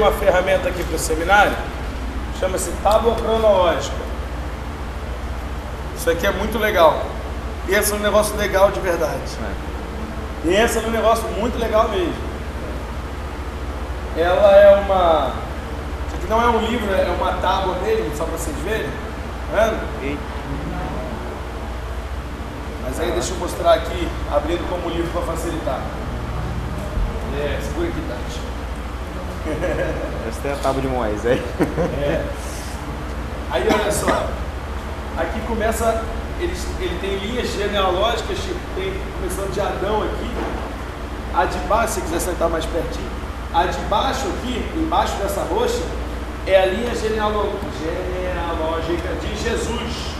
uma ferramenta aqui para o seminário, chama-se tábua cronológica. Isso aqui é muito legal. Pensa num negócio legal de verdade. Pensa num negócio muito legal mesmo. Ela é uma. Isso aqui não é um livro, é uma tábua mesmo, só para vocês verem. Tá vendo? Mas aí deixa eu mostrar aqui, abrindo como livro para facilitar. É, segura aqui, Tati. Essa é a tábua de Moisés. É. Aí olha só, aqui começa, ele, ele tem linhas genealógicas, tem, começando de Adão aqui, a de baixo, se quiser sentar mais pertinho, a de baixo aqui, embaixo dessa roxa, é a linha genealógica de Jesus,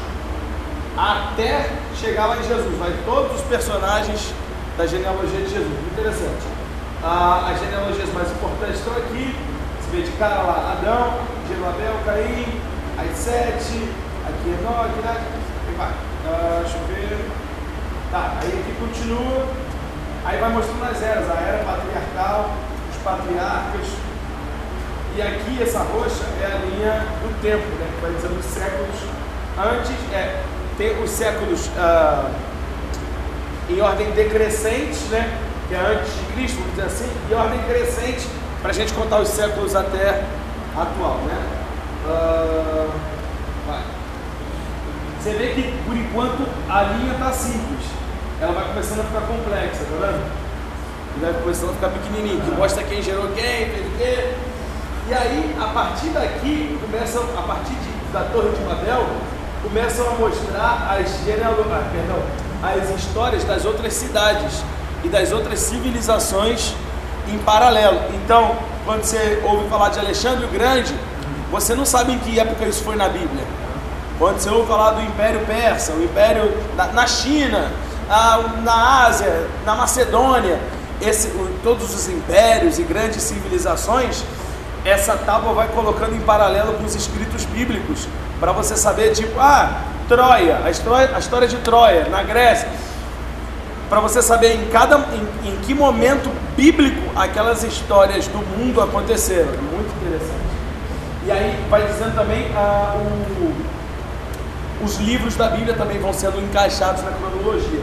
até chegar lá em Jesus, vai todos os personagens da genealogia de Jesus, interessante. Ah, as genealogias mais importantes estão aqui, você vê de cara lá, Adão, Jerubabel, Caim, aí Sete, aqui Enoque, né? Aí vai. Ah, deixa eu ver. Tá, aí aqui continua. Aí vai mostrando as eras, a era patriarcal, os patriarcas. E aqui essa roxa é a linha do tempo, né? Que vai dizendo os séculos antes, é, tem os séculos ah, em ordem decrescente, né? Que é antes de Cristo, vamos dizer assim, e ordem crescente para a gente contar os séculos até atual, né? Ah, vai. Você vê que por enquanto a linha está simples, ela vai começando a ficar complexa, tá vendo? E vai começando a ficar pequenininho, que mostra quem gerou quem, fez o quê. E aí, a partir daqui, começam, a partir de- da Torre de Babel, começam a mostrar as genealo- ah, perdão, as histórias das outras cidades e das outras civilizações em paralelo. Então, quando você ouve falar de Alexandre o Grande, você não sabe em que época isso foi na Bíblia. Quando você ouve falar do Império Persa, o Império na, na China, ah, na Ásia, na Macedônia, esse, o- todos os impérios e grandes civilizações, essa tábua vai colocando em paralelo com os escritos bíblicos, para você saber, tipo, ah, Troia, a história, a história de Troia, na Grécia, para você saber em cada em, em que momento bíblico aquelas histórias do mundo aconteceram. Muito interessante. E aí vai dizendo também ah, o- os livros da Bíblia também vão sendo encaixados na cronologia.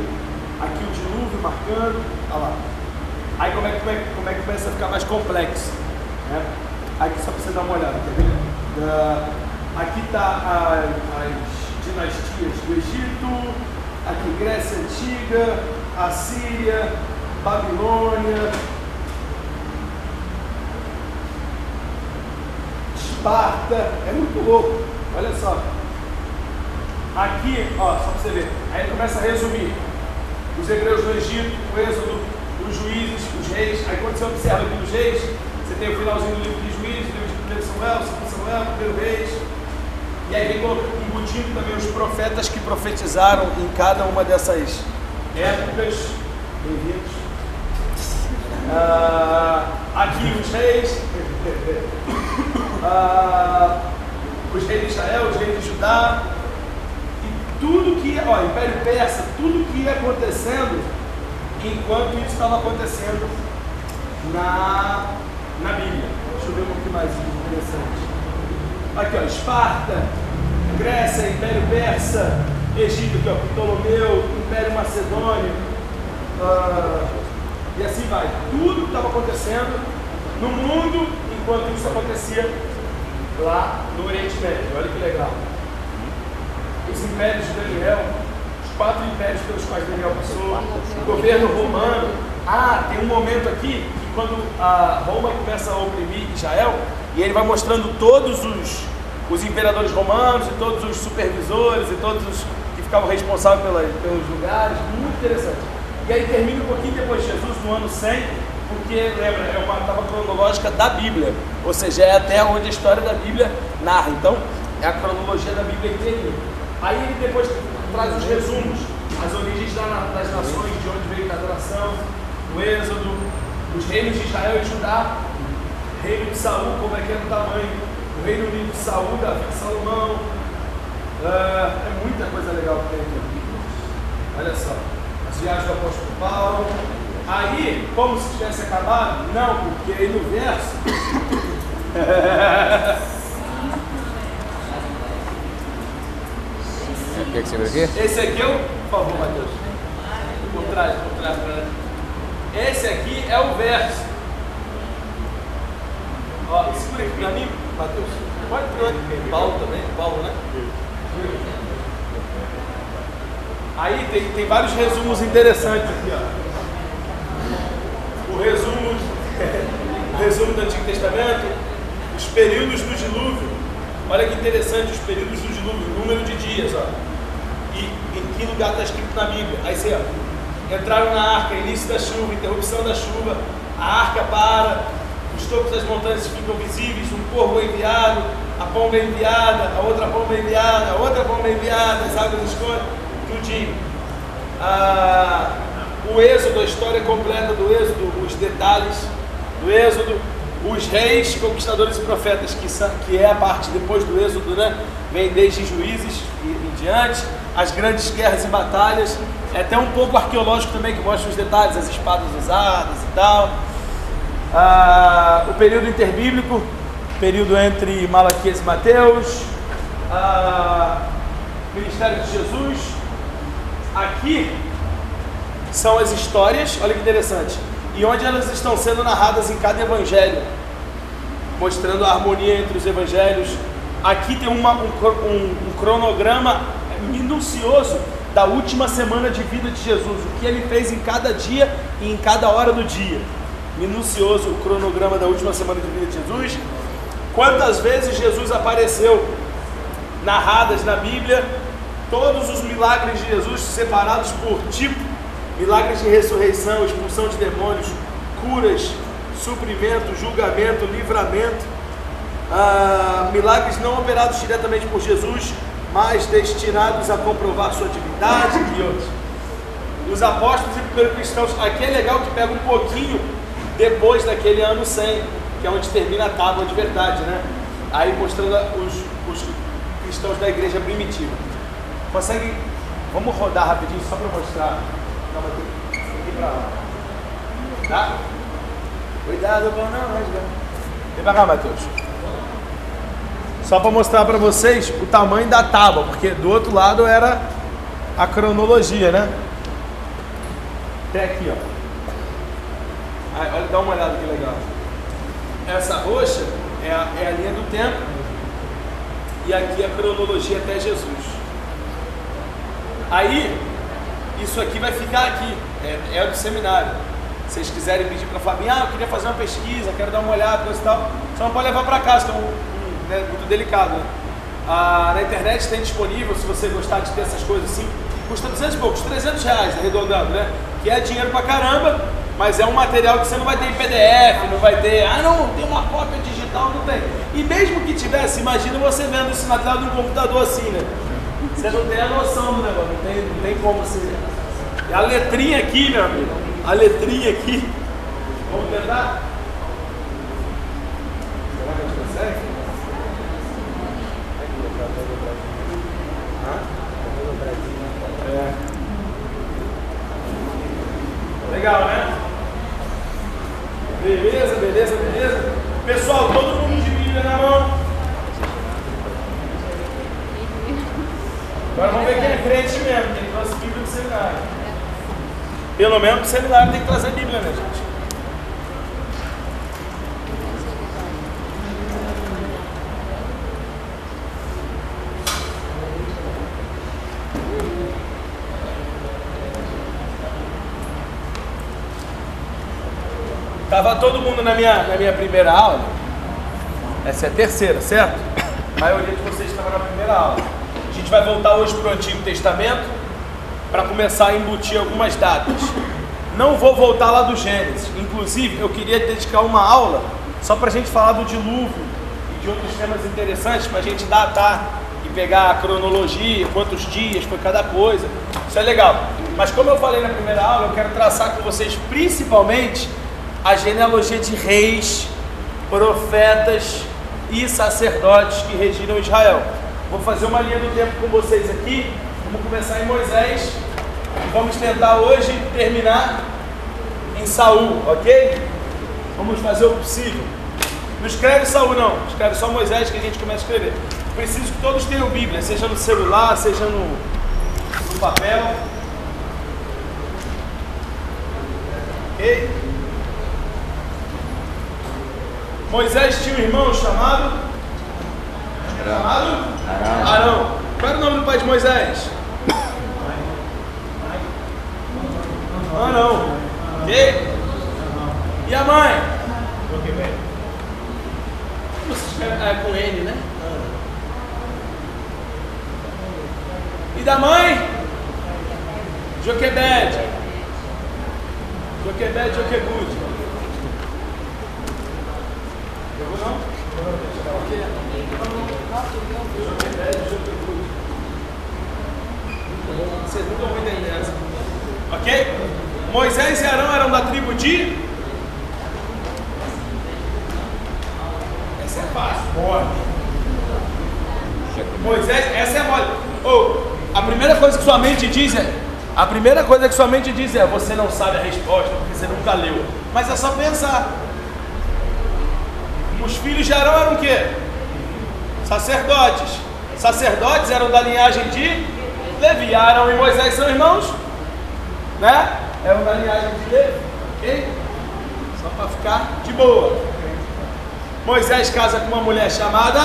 Aqui o dilúvio marcando, olha lá. Aí como é, que- como é, como é que começa a ficar mais complexo? Né? Aqui só para você dar uma olhada, quer ver? Ah, aqui está as dinastias do Egito, aqui Grécia Antiga, Assíria, Babilônia, Esparta, é muito louco, olha só. Aqui, ó, só para você ver, aí ele começa a resumir os hebreus do Egito, o êxodo, os juízes, os reis. Aí quando você observa aqui os reis, você tem o finalzinho do livro de juízes, livro de 1 Samuel, 2 Samuel, 1 reis. E aí vem colocando- embutindo também os profetas que profetizaram em cada uma dessas épocas. Bem-vindos. Ah, aqui os reis. Ah, os reis de Israel, os reis de Judá. E tudo que, ó, Império Persa, tudo que ia acontecendo enquanto isso estava acontecendo na, na Bíblia. Deixa eu ver um pouquinho mais interessante. Aqui, ó, Esparta, Grécia, Império Persa, Egito, aqui, ó, Ptolomeu, Império Macedônio, ah, e assim vai. Tudo que estava acontecendo no mundo enquanto isso acontecia lá no Oriente Médio. Olha que legal. Os impérios de Daniel, os quatro impérios pelos quais Daniel passou, o governo romano. Ah, tem um momento aqui que quando a Roma começa a oprimir Israel, e ele vai mostrando todos os, os imperadores romanos e todos os supervisores e todos os que ficavam responsáveis pela, pelos lugares, muito interessante. E aí termina um pouquinho depois de Jesus, no ano 100, porque, lembra, é uma etapa cronológica da Bíblia, ou seja, é até onde a história da Bíblia narra. Então, é a cronologia da Bíblia inteirinha. Aí ele depois traz os resumos, as origens da- das nações, de onde veio cada nação, o Êxodo, os reinos de Israel e Judá, reino de Saul, como é que era o tamanho, reino unido de Saul, Davi Salomão. Ah, é muita coisa legal que tem aqui. Olha só, as viagens do apóstolo Paulo. Aí, como se tivesse acabado? Não, porque aí no verso O que, que você aqui? Esse aqui é o. Por favor, Matheus. Por trás, por trás, por trás. Esse aqui é o verso. Ó, segura aqui pra mim, Pôr. Paulo também, Paulo, né? Aí tem, tem vários resumos interessantes aqui, ó. O resumo, o resumo do Antigo Testamento, os períodos do dilúvio. Olha que interessante, os períodos do dilúvio, número de dias, ó. E em que lugar está escrito na Bíblia? Aí você, ó, entraram na arca, início da chuva, interrupção da chuva, a arca para, os topos das montanhas ficam visíveis, um corvo é enviado, a pomba é enviada, a outra pomba é enviada, a outra pomba enviada, as águas escorrem, tudinho. Ah, o êxodo, a história completa do êxodo, os detalhes do êxodo, os reis, conquistadores e profetas, que, que é a parte depois do êxodo, né? Vem desde juízes e em diante, as grandes guerras e batalhas, é até um pouco arqueológico também, que mostra os detalhes, as espadas usadas e tal. Ah, o período interbíblico, período entre Malaquias e Mateus, ah, ministério de Jesus. Aqui são as histórias, olha que interessante, e onde elas estão sendo narradas em cada evangelho, mostrando a harmonia entre os evangelhos. Aqui tem uma, um, um, um cronograma minucioso da última semana de vida de Jesus, o que ele fez em cada dia e em cada hora do dia. Minucioso o cronograma da última semana de vida de Jesus. Quantas vezes Jesus apareceu narradas na Bíblia, todos os milagres de Jesus separados por tipo, milagres de ressurreição, expulsão de demônios, curas, suprimento, julgamento, livramento, ah, milagres não operados diretamente por Jesus, mas destinados a comprovar sua divindade e outros. Os apóstolos e primeiros cristãos, aqui é legal que pega um pouquinho depois daquele ano 100, que é onde termina a tábua de verdade, né? Aí mostrando os, os cristãos da igreja primitiva. Consegue? Vamos rodar rapidinho só para mostrar. Calma aqui, para lá. Tá? Cuidado com não rasgar. Vem pra cá, Matheus. Só para mostrar para vocês o tamanho da tábua, porque do outro lado era a cronologia, né? Até aqui, ó. Aí, olha, dá uma olhada que legal. Essa roxa é a, é a linha do tempo e aqui a cronologia até Jesus. Aí, isso aqui vai ficar aqui, é, é do seminário. Se vocês quiserem pedir para a Fabinha, ah, eu queria fazer uma pesquisa, quero dar uma olhada, coisa e tal, só não pode levar para casa, que é um, um, né, muito delicado. Né? Ah, na internet tem disponível, se você gostar de ter essas coisas assim, custa 200 e poucos, 300 reais, arredondando, né? Que é dinheiro pra caramba, mas é um material que você não vai ter em PDF, não vai ter, ah não, tem uma cópia digital, não tem. E mesmo que tivesse, imagina você vendo esse material num computador assim, né? Você não tem a noção do negócio, não tem, não tem como você. E a letrinha aqui, meu amigo, a letrinha aqui. Vamos tentar? Será que a gente consegue? É. Legal, né? Beleza, beleza, beleza. Pessoal, todo mundo de Bíblia na mão. Agora vamos ver quem é crente mesmo, quem trouxe Bíblia do seminário. Pelo menos pro seminário tem que trazer Bíblia, né, gente? Tava todo mundo na minha, na minha primeira aula. Essa é a terceira, certo? A maioria de vocês estava na primeira aula. A gente vai voltar hoje para o Antigo Testamento para começar a embutir algumas datas. Não vou voltar lá do Gênesis. Inclusive, eu queria dedicar uma aula só para a gente falar do dilúvio e de outros temas interessantes, para a gente datar e pegar a cronologia, quantos dias foi cada coisa. Isso é legal. Mas como eu falei na primeira aula, eu quero traçar com vocês principalmente a genealogia de reis, profetas e sacerdotes que regiram Israel. Vou fazer uma linha do tempo com vocês aqui. Vamos começar em Moisés e vamos tentar hoje terminar em Saul, ok? Vamos fazer o possível. Não escreve Saul não, escreve só Moisés que a gente começa a escrever. Preciso que todos tenham Bíblia, seja no celular, seja no, no papel. Ok? Moisés tinha um irmão chamado. Chamado? Arão. Arão. Qual era o nome do pai de Moisés? Arão. Ok? E a mãe? É, com N, né? E da mãe? Joquebed. Joquebed, Joquebud. Pegou não? Joquebed, Joquebud. Vocês nunca vão entender essa. Ok? Moisés e Arão eram da tribo de. Essa é fácil. Bora. Moisés, essa é mole. Ou, a primeira coisa que sua mente diz é. A primeira coisa que sua mente diz é: você não sabe a resposta porque você nunca leu. Mas é só pensar. Os filhos de Arão eram o quê? Sacerdotes. Sacerdotes eram da linhagem de Levi. Arão e Moisés são irmãos, né? Eram da linhagem de Levi, ok? Só para ficar de boa. Moisés casa com uma mulher chamada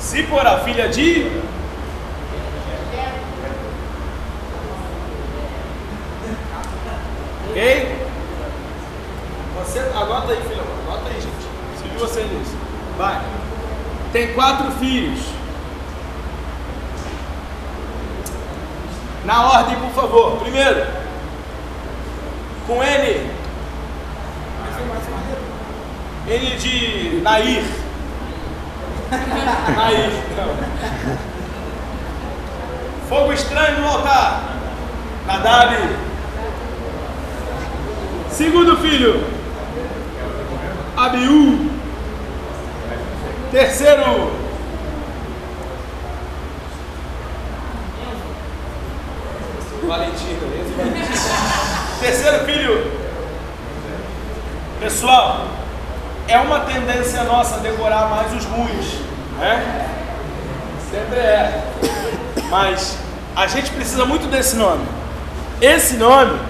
Zípora, filha de Ok? Você anota aí, filho. Anota aí, gente. Segui você nisso. Vai. Tem quatro filhos. Na ordem, por favor. Primeiro, com N. N de Nair. Nair. Não. Fogo estranho no altar. Nadab. Segundo filho, Abiú. Terceiro, Valentino. Valentino. Terceiro filho, pessoal, é uma tendência nossa decorar mais os ruins, né? Sempre é. Mas a gente precisa muito desse nome. Esse nome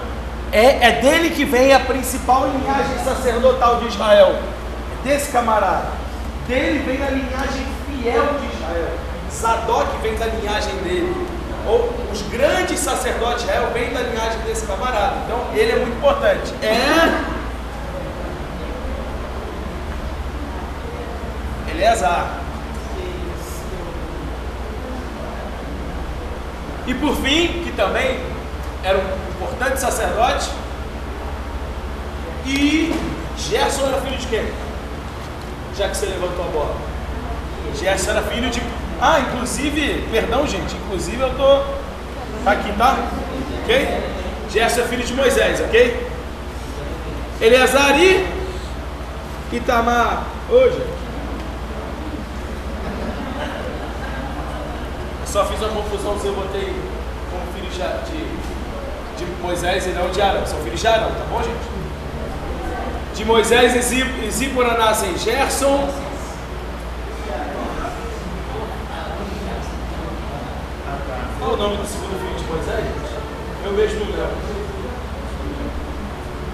é, é dele que vem a principal linhagem sacerdotal de Israel. Desse camarada. Dele vem a linhagem fiel de Israel. Zadok vem da linhagem dele. Ou os grandes sacerdotes de Israel vêm da linhagem desse camarada. Então ele é muito importante. É. Eleazar. E por fim, que também era um importante sacerdote, e Gerson era filho de quem? Já que você levantou a bola. Gerson era filho de. Ah, inclusive, perdão, gente, inclusive eu tô. Tá aqui, tá? Ok? Gerson é filho de Moisés, ok? Eleazar e Itamar. Hoje. Só fiz uma confusão se eu botei como filho de, de, Moisés e não de Arão. São filhos de Arão, tá bom, gente? De Moisés e Zí- Zípora nascem Gerson. Qual o nome do segundo filho de Moisés? gente? Eu vejo no Léo.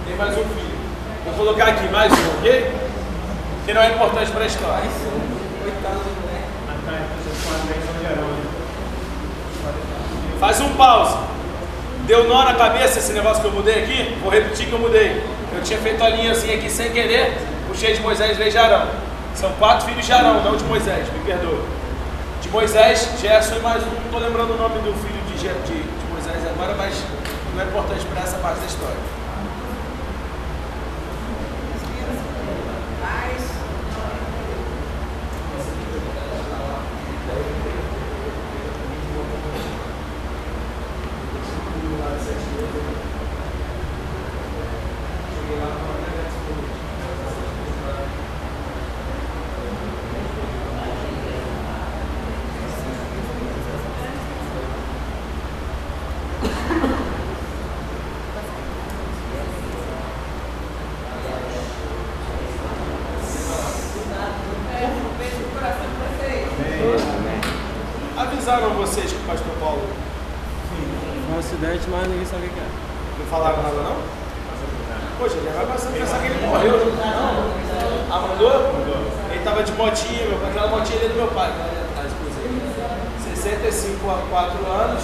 Tem mais um filho. Vou colocar aqui mais um, ok? Que não é importante para a história. Faz um pause. Deu nó na cabeça esse negócio que eu mudei aqui? Vou repetir que eu mudei. Eu tinha feito a linhazinha aqui sem querer, puxei de Moisés veio de. São quatro filhos de Arão, não de Moisés, me perdoa. De Moisés, Gerson e mais um, não estou lembrando o nome do filho de, de, de Moisés agora, mas não é importante para essa parte da história. Anos.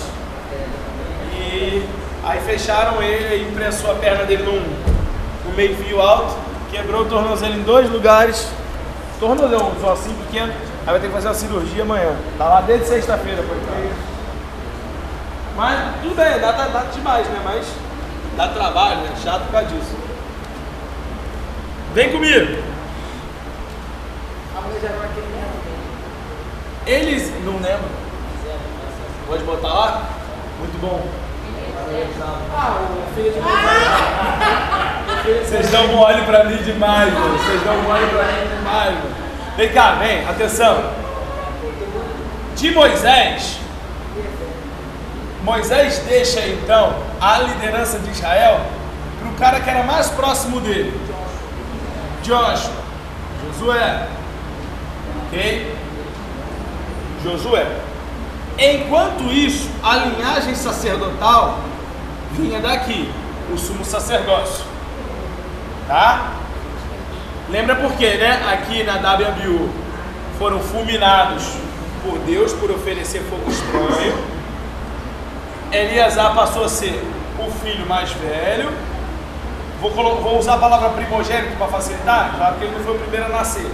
E aí fecharam ele, aí impressou a perna dele num, num meio fio alto, quebrou o tornozelo em dois lugares. Tornozelo, um assim pequeno. Aí vai ter que fazer uma cirurgia amanhã. Tá lá desde sexta-feira, foi Mas tudo bem, dá, dá, dá demais, né? Mas dá trabalho, né? Chato por causa disso. Vem comigo. Eles não lembram. Pode botar lá? Muito bom. Vocês dão mole pra mim demais, mano. Vocês dão mole pra mim demais, mano. Vem cá, vem, atenção. De Moisés, Moisés deixa então a liderança de Israel para o cara que era mais próximo dele, Joshua, Josué, ok? Josué. Enquanto isso, a linhagem sacerdotal vinha daqui, o sumo sacerdócio, tá? Lembra por quê, né? Aqui na WBU foram fulminados por Deus por oferecer fogo estranho. Eliasar passou a ser o filho mais velho. Vou, vou usar a palavra primogênito para facilitar, claro que ele não foi o primeiro a nascer.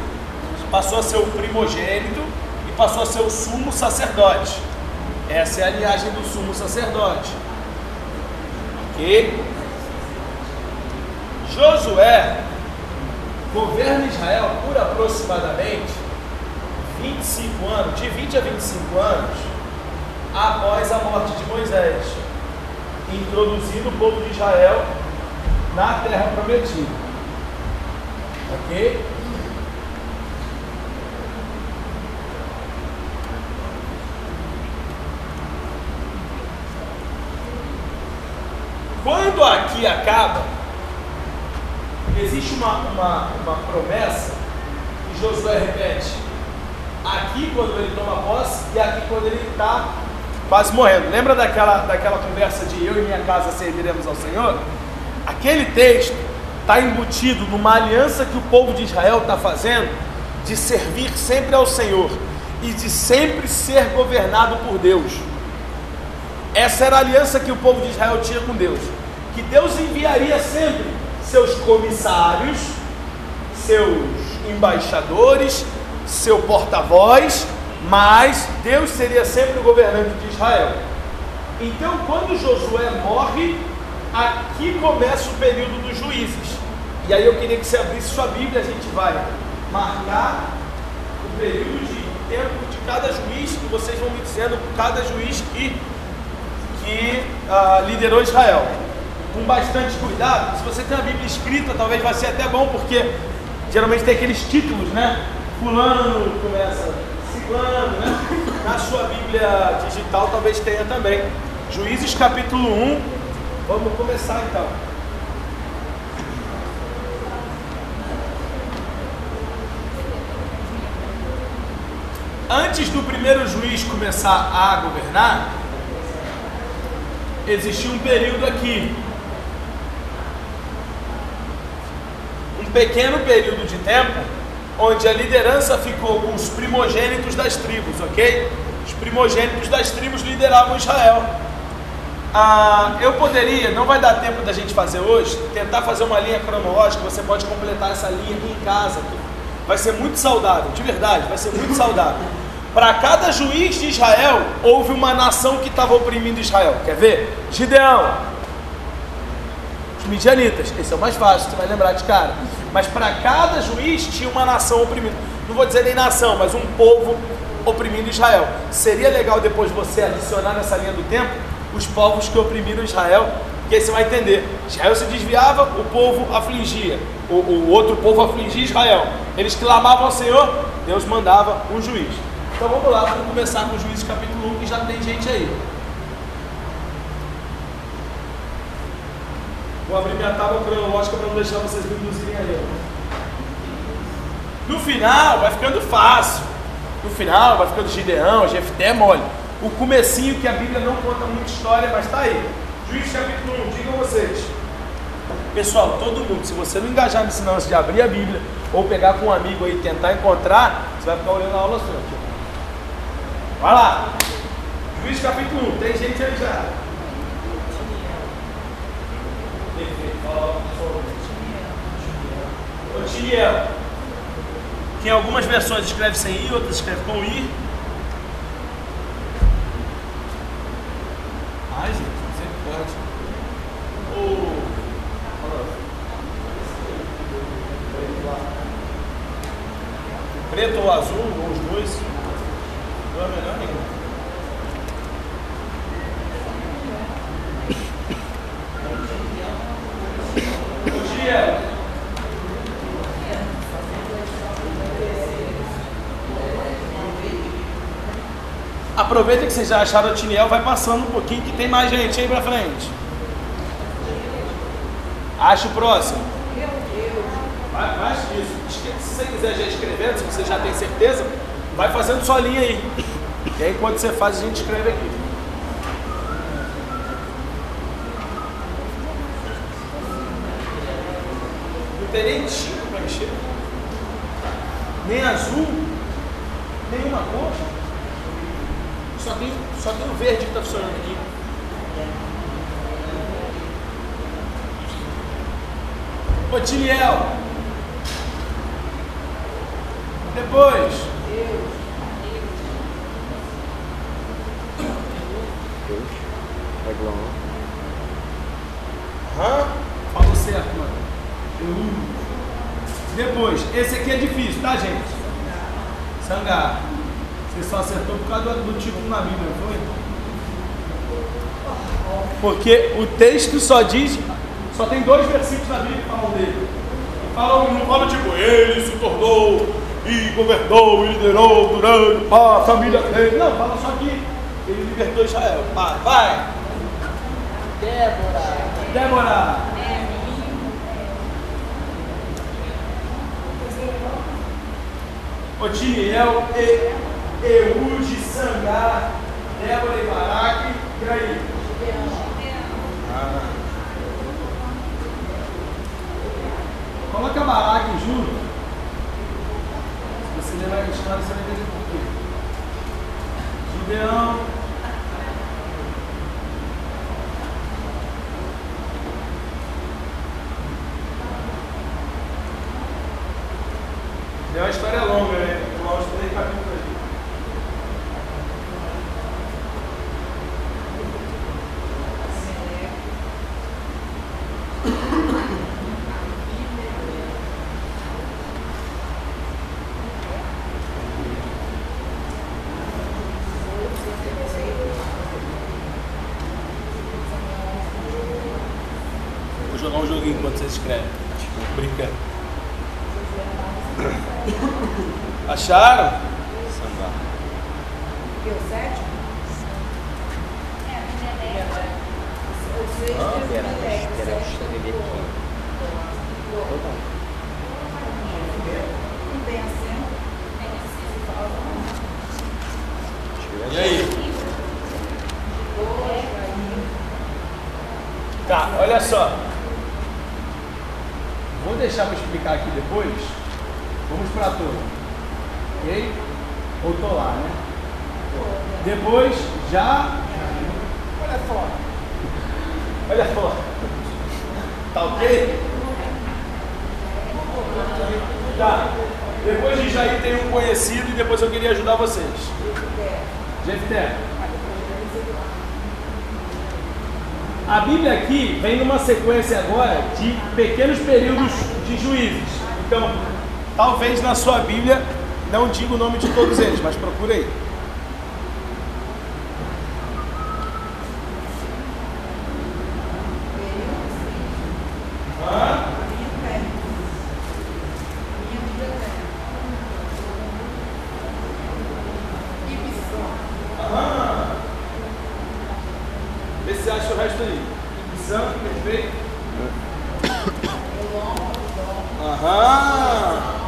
Passou a ser o primogênito e passou a ser o sumo sacerdote. Essa é a linhagem do sumo sacerdote. Ok? Josué governa Israel por aproximadamente 25 anos, de 20 a 25 anos, após a morte de Moisés, introduzindo o povo de Israel na terra prometida. Ok? Quando aqui acaba, existe uma, uma, uma promessa que Josué repete aqui quando ele toma posse e aqui quando ele está quase morrendo. Lembra daquela, daquela conversa de eu e minha casa serviremos ao Senhor? Aquele texto está embutido numa aliança que o povo de Israel está fazendo de servir sempre ao Senhor e de sempre ser governado por Deus. Essa era a aliança que o povo de Israel tinha com Deus. Que Deus enviaria sempre seus comissários, seus embaixadores, seu porta-voz, mas Deus seria sempre o governante de Israel. Então, quando Josué morre, aqui começa o período dos juízes. E aí eu queria que você abrisse sua Bíblia, a gente vai marcar o período de tempo de cada juiz, que vocês vão me dizendo cada juiz que, que uh, liderou Israel com bastante cuidado. Se você tem a Bíblia escrita, talvez vai ser até bom, porque geralmente tem aqueles títulos, né? Fulano começa ciclano, né? Na sua Bíblia digital talvez tenha também. Juízes capítulo 1. Vamos começar então. Antes do primeiro juiz começar a governar, existia um período aqui um pequeno período de tempo onde a liderança ficou com os primogênitos das tribos, ok? Os primogênitos das tribos lideravam Israel. Ah, eu poderia, não vai dar tempo da gente fazer hoje, tentar fazer uma linha cronológica, você pode completar essa linha aqui em casa. Vai ser muito saudável, de verdade, vai ser muito saudável. Para cada juiz de Israel, houve uma nação que estava oprimindo Israel. Quer ver? Gideão, midianitas. Esse é o mais fácil, você vai lembrar de cara. Mas para cada juiz tinha uma nação oprimida. Não vou dizer nem nação, mas um povo oprimindo Israel. Seria legal depois você adicionar nessa linha do tempo os povos que oprimiram Israel, porque aí você vai entender. Israel se desviava, o povo afligia. O, o outro povo afligia Israel. Eles clamavam ao Senhor, Deus mandava um juiz. Então vamos lá, vamos começar com o juiz capítulo 1, que já tem gente aí. Vou abrir minha tábua cronológica para não deixar vocês me induzirem aí. No final vai ficando fácil. No final vai ficando Gideão, Jefté mole. o comecinho que a Bíblia não conta muita história, mas está aí. Juiz capítulo 1, digam vocês. Pessoal, todo mundo, se você não engajar nesse lance de abrir a Bíblia ou pegar com um amigo aí e tentar encontrar, você vai ficar olhando a aula sua. Vai lá. Juiz capítulo 1, tem gente aí já. Otiniel. Que em algumas versões escreve sem I, outras escreve com I. Ai, gente, sempre pode. O... Preto ou azul, ou os dois. Não é melhor nenhum. Otiniel. Aproveita que vocês já acharam o Tiniel, vai passando um pouquinho que tem mais gente aí pra frente. Acha o próximo. Vai, vai isso. Esque- Se você quiser já escrevendo, se você já tem certeza, vai fazendo sua linha aí. E aí enquanto você faz, a gente escreve aqui. Não tem nem tinta pra encher. Nem azul, nenhuma cor. Só tem, só tem o verde que está funcionando aqui. Otiliel. Depois. Deus. Reglão. Aham. Falou certo, mano. Eu. Depois. Esse aqui é difícil, tá, gente? Sangar. Você só acertou por causa do, do título na Bíblia, não foi? Porque o texto só diz, só tem dois versículos na Bíblia que falam dele. Falam, não fala tipo, ele se tornou e governou e liderou durante a família dele. Não, fala só que ele libertou Israel. Vai, vai. Débora. Débora. Otiniel e Eude, Sangar, Débora e Baraque. E aí? Ah. Coloca Baraque junto. Se você levar a história, você vai entender por quê. Gideão. É uma história longa, né? Eu acho que tem capítulo aí. Vou jogar um joguinho enquanto vocês escrevem. Brincando. Acharam? Sambar. Que o sétimo? O sexto Ah, é o pera, biblioteca, o pera, sétimo deixa eu ver aqui. Não tem acento. Deixa eu ver. E aí? Tá, olha só. Vou deixar para explicar aqui depois. Vamos para a torre. Ok? Ou tô lá, né? Depois, já. Olha só. Olha só. Tá ok? Tá. Depois de Jair tem um conhecido e depois eu queria ajudar vocês. Jefté. A Bíblia aqui vem numa sequência agora de pequenos períodos de juízes. Então, talvez na sua Bíblia não diga o nome de todos eles, mas procure aí. Hã? Aham. Vê se você acha o resto aí. Missão, perfeito. Aham.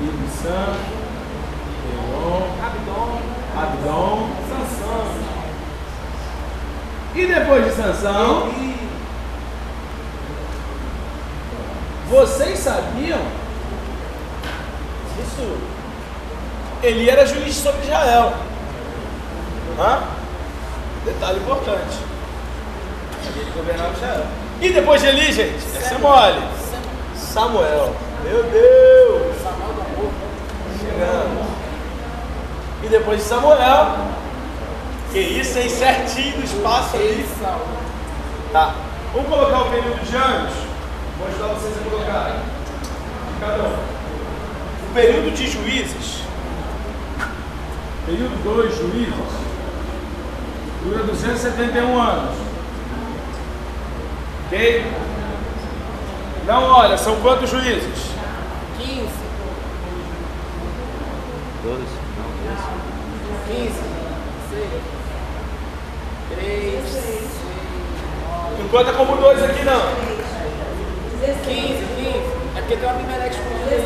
Missão. Elon. depois de Sansão, vocês sabiam? Isso. Ele era juiz sobre Israel. Hã? Detalhe importante. Ele governava Israel. E depois de Eli, gente? Essa é mole. Samuel. Meu Deus! Chegamos. E depois de Samuel, que isso, hein? Certinho no espaço ali. Tá. Vamos colocar o período de anos? Vou ajudar vocês a colocar. Cada um. O período de juízes. Período 2, juízes. Dura 271 anos. Ok? Não, olha, são quantos juízes? 15. 12. Não, 15. 6. 3. 6. Não conta como dois aqui não. 15, 15. É porque tem uma Abimeleque escondida.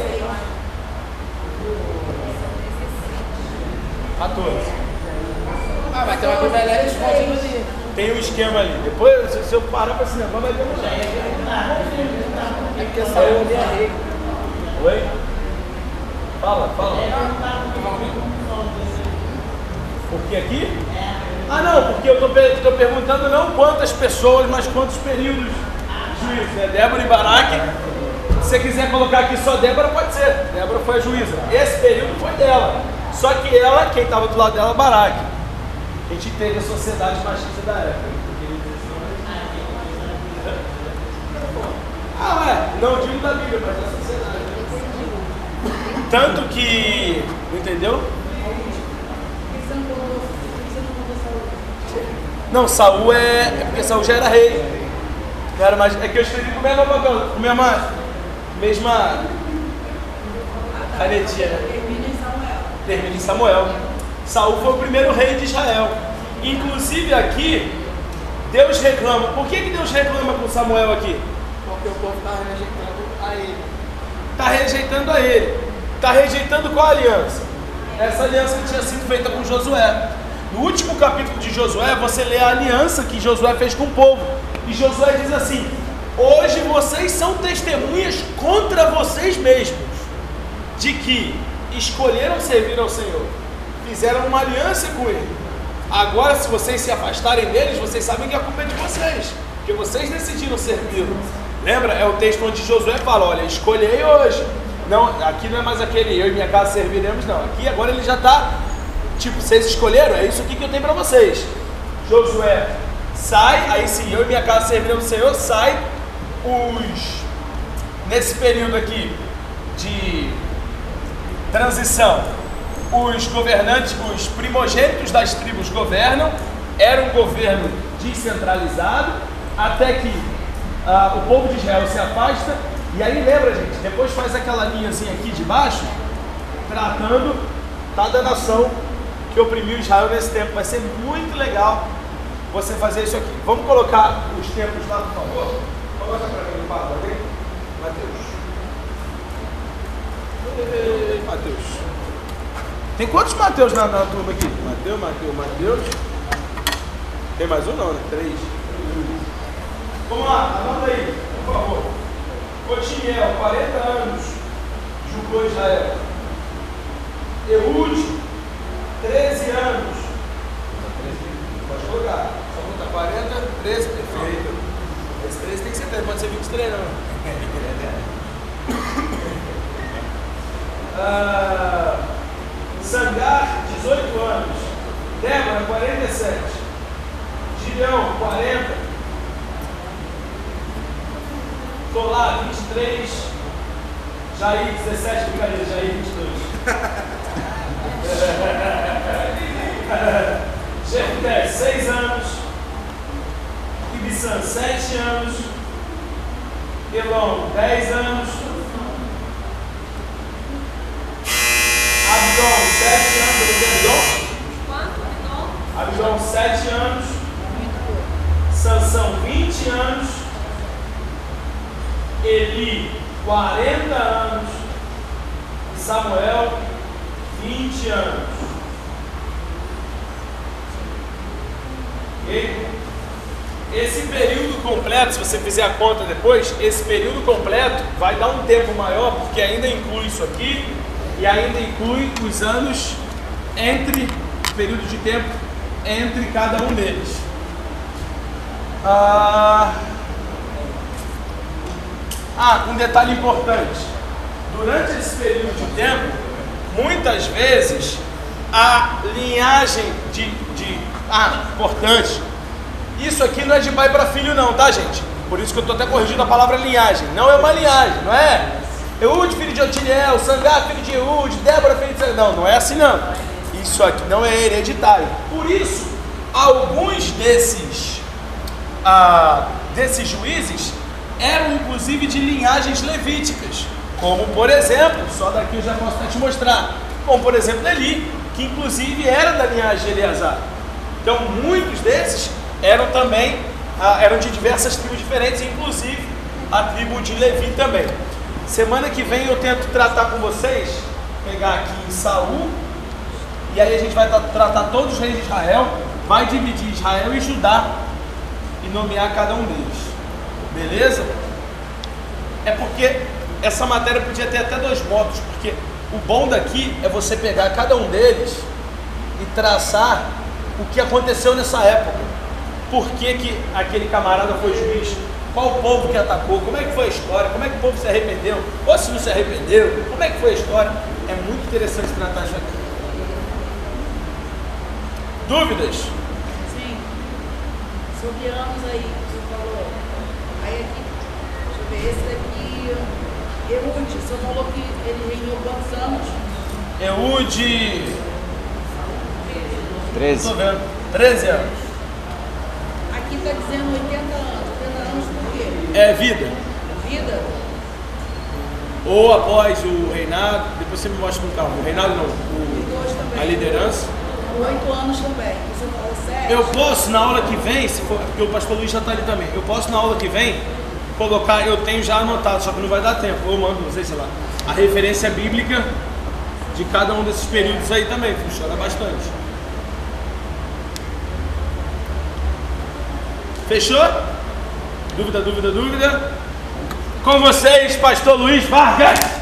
14. Ah, mas tem uma Abimeleque escondida ali. Tem um esquema ali. Depois, se eu parar pra esse negócio, vai demorar. É porque saiu ali a rei. Oi? Fala, fala. Porque aqui? Ah, não, porque eu tô perguntando não quantas pessoas, mas quantos períodos juízo. Né? Débora e Baraque. Se você quiser colocar aqui só Débora, pode ser. Débora foi a juíza. Esse período foi dela. Só que ela, quem estava do lado dela, Baraque. A gente teve a sociedade machista da época. Ah, é. Não digo da Bíblia, mas da sociedade. Tanto que. Entendeu? Você não contou, você não contou saúde. Não, Saul é. É porque Saul já era rei. Não era mais. É que eu escrevi com o mesmo papel, com a mesma. Mesma. Canetinha, né? Termina em Samuel. Termina em Samuel. Saul foi o primeiro rei de Israel. Inclusive aqui, Deus reclama. Por que, que Deus reclama com Samuel aqui? Porque o povo estava rejeitando a ele. Está rejeitando a ele. Está rejeitando qual aliança? Essa aliança que tinha sido feita com Josué. No último capítulo de Josué, você lê a aliança que Josué fez com o povo. E Josué diz assim: Hoje vocês são testemunhas contra vocês mesmos, de que escolheram servir ao Senhor, fizeram uma aliança com Ele. Agora, se vocês se afastarem deles, vocês sabem que a culpa é de vocês, porque vocês decidiram servi-lo. Lembra? É o texto onde Josué fala: Olha, escolhei hoje. Não, aqui não é mais aquele eu e minha casa serviremos, não. Aqui agora ele já está, tipo, vocês escolheram, é isso aqui que eu tenho para vocês. Josué sai, aí sim, eu e minha casa serviremos ao Senhor, sai os. Nesse período aqui de transição, os governantes, os primogênitos das tribos governam, era um governo descentralizado, até que ah, o povo de Israel se afasta, e aí lembra, gente, depois faz aquela linhazinha aqui de baixo, tratando cada nação que oprimiu Israel nesse tempo. Vai ser muito legal você fazer isso aqui. Vamos colocar os tempos lá, por favor? Coloca para mim ok? Mateus. Mateus. Tem quantos Mateus na, na turma aqui? Mateus, Mateus, Mateus. Tem mais um não, né? Três. Vamos lá, anota aí, por favor. Otiniel, 40 anos, julgou Israel. Eude, 13 anos. Pode colocar. Só botar 40, 13, perfeito. Esse 13 tem que ser 13, pode ser 23 não. Ah, Sangar, 18 anos. Débora, 47. Gideão, 40. Tolá, 23. Jair, 17. Brincadeira, Jair, 22. Jefté, 6 anos. Ibissan, 7 anos. Elon, 10 anos. Abdon, 7 anos. Abdon? Abdon, 7 anos. Sansão, 20 anos. Eli, 40 anos. Samuel, 20 anos. Esse período completo, se você fizer a conta depois, esse período completo vai dar um tempo maior, porque ainda inclui isso aqui e ainda inclui os anos entre período de tempo entre cada um deles. Ah, ah, um detalhe importante. Durante esse período de tempo, muitas vezes a linhagem de, de ah, importante. Isso aqui não é de pai para filho não, tá gente? Por isso que eu estou até corrigindo a palavra linhagem. Não é uma linhagem, não é? Eude, filho de Otiniel, Sangá, filho de Eude, Débora, filho de Sangá. Não, não é assim não. Isso aqui não é hereditário. Por isso, alguns desses, ah, desses juízes eram inclusive de linhagens levíticas. Como por exemplo, só daqui eu já posso te mostrar. Como por exemplo Eli, que inclusive era da linhagem de Eleazar. Então muitos desses eram também, ah, eram de diversas tribos diferentes, inclusive a tribo de Levi também. Semana que vem eu tento tratar com vocês, pegar aqui em Saul, e aí a gente vai tratar todos os reis de Israel, vai dividir Israel e Judá e nomear cada um deles. Beleza? É porque essa matéria podia ter até dois modos, porque o bom daqui é você pegar cada um deles e traçar o que aconteceu nessa época. Por que, que aquele camarada foi juiz? Qual o povo que atacou? Como é que foi a história? Como é que o povo se arrependeu? Ou se não se arrependeu? Como é que foi a história? É muito interessante tratar isso aqui. Dúvidas? Sim. Sobre anos aí, você falou. Aí aqui, deixa eu ver, esse daqui, Eude, você falou que ele reinou quantos anos? Eude. 13. Estou vendo. 13 anos. Aqui está dizendo 80 anos. 80 anos por quê? É vida. Vida? Ou após o reinado, depois você me mostra com calma. O reinado não, E dois o, também. a liderança. Oito anos também. Você falou sete? Eu posso, na aula que vem, se for, porque o pastor Luiz já está ali também, eu posso na aula que vem colocar, eu tenho já anotado, só que não vai dar tempo, eu mando, não sei, sei lá, a referência bíblica de cada um desses períodos aí também, funciona bastante. Fechou? Dúvida, dúvida, dúvida? Com vocês, pastor Luiz Vargas.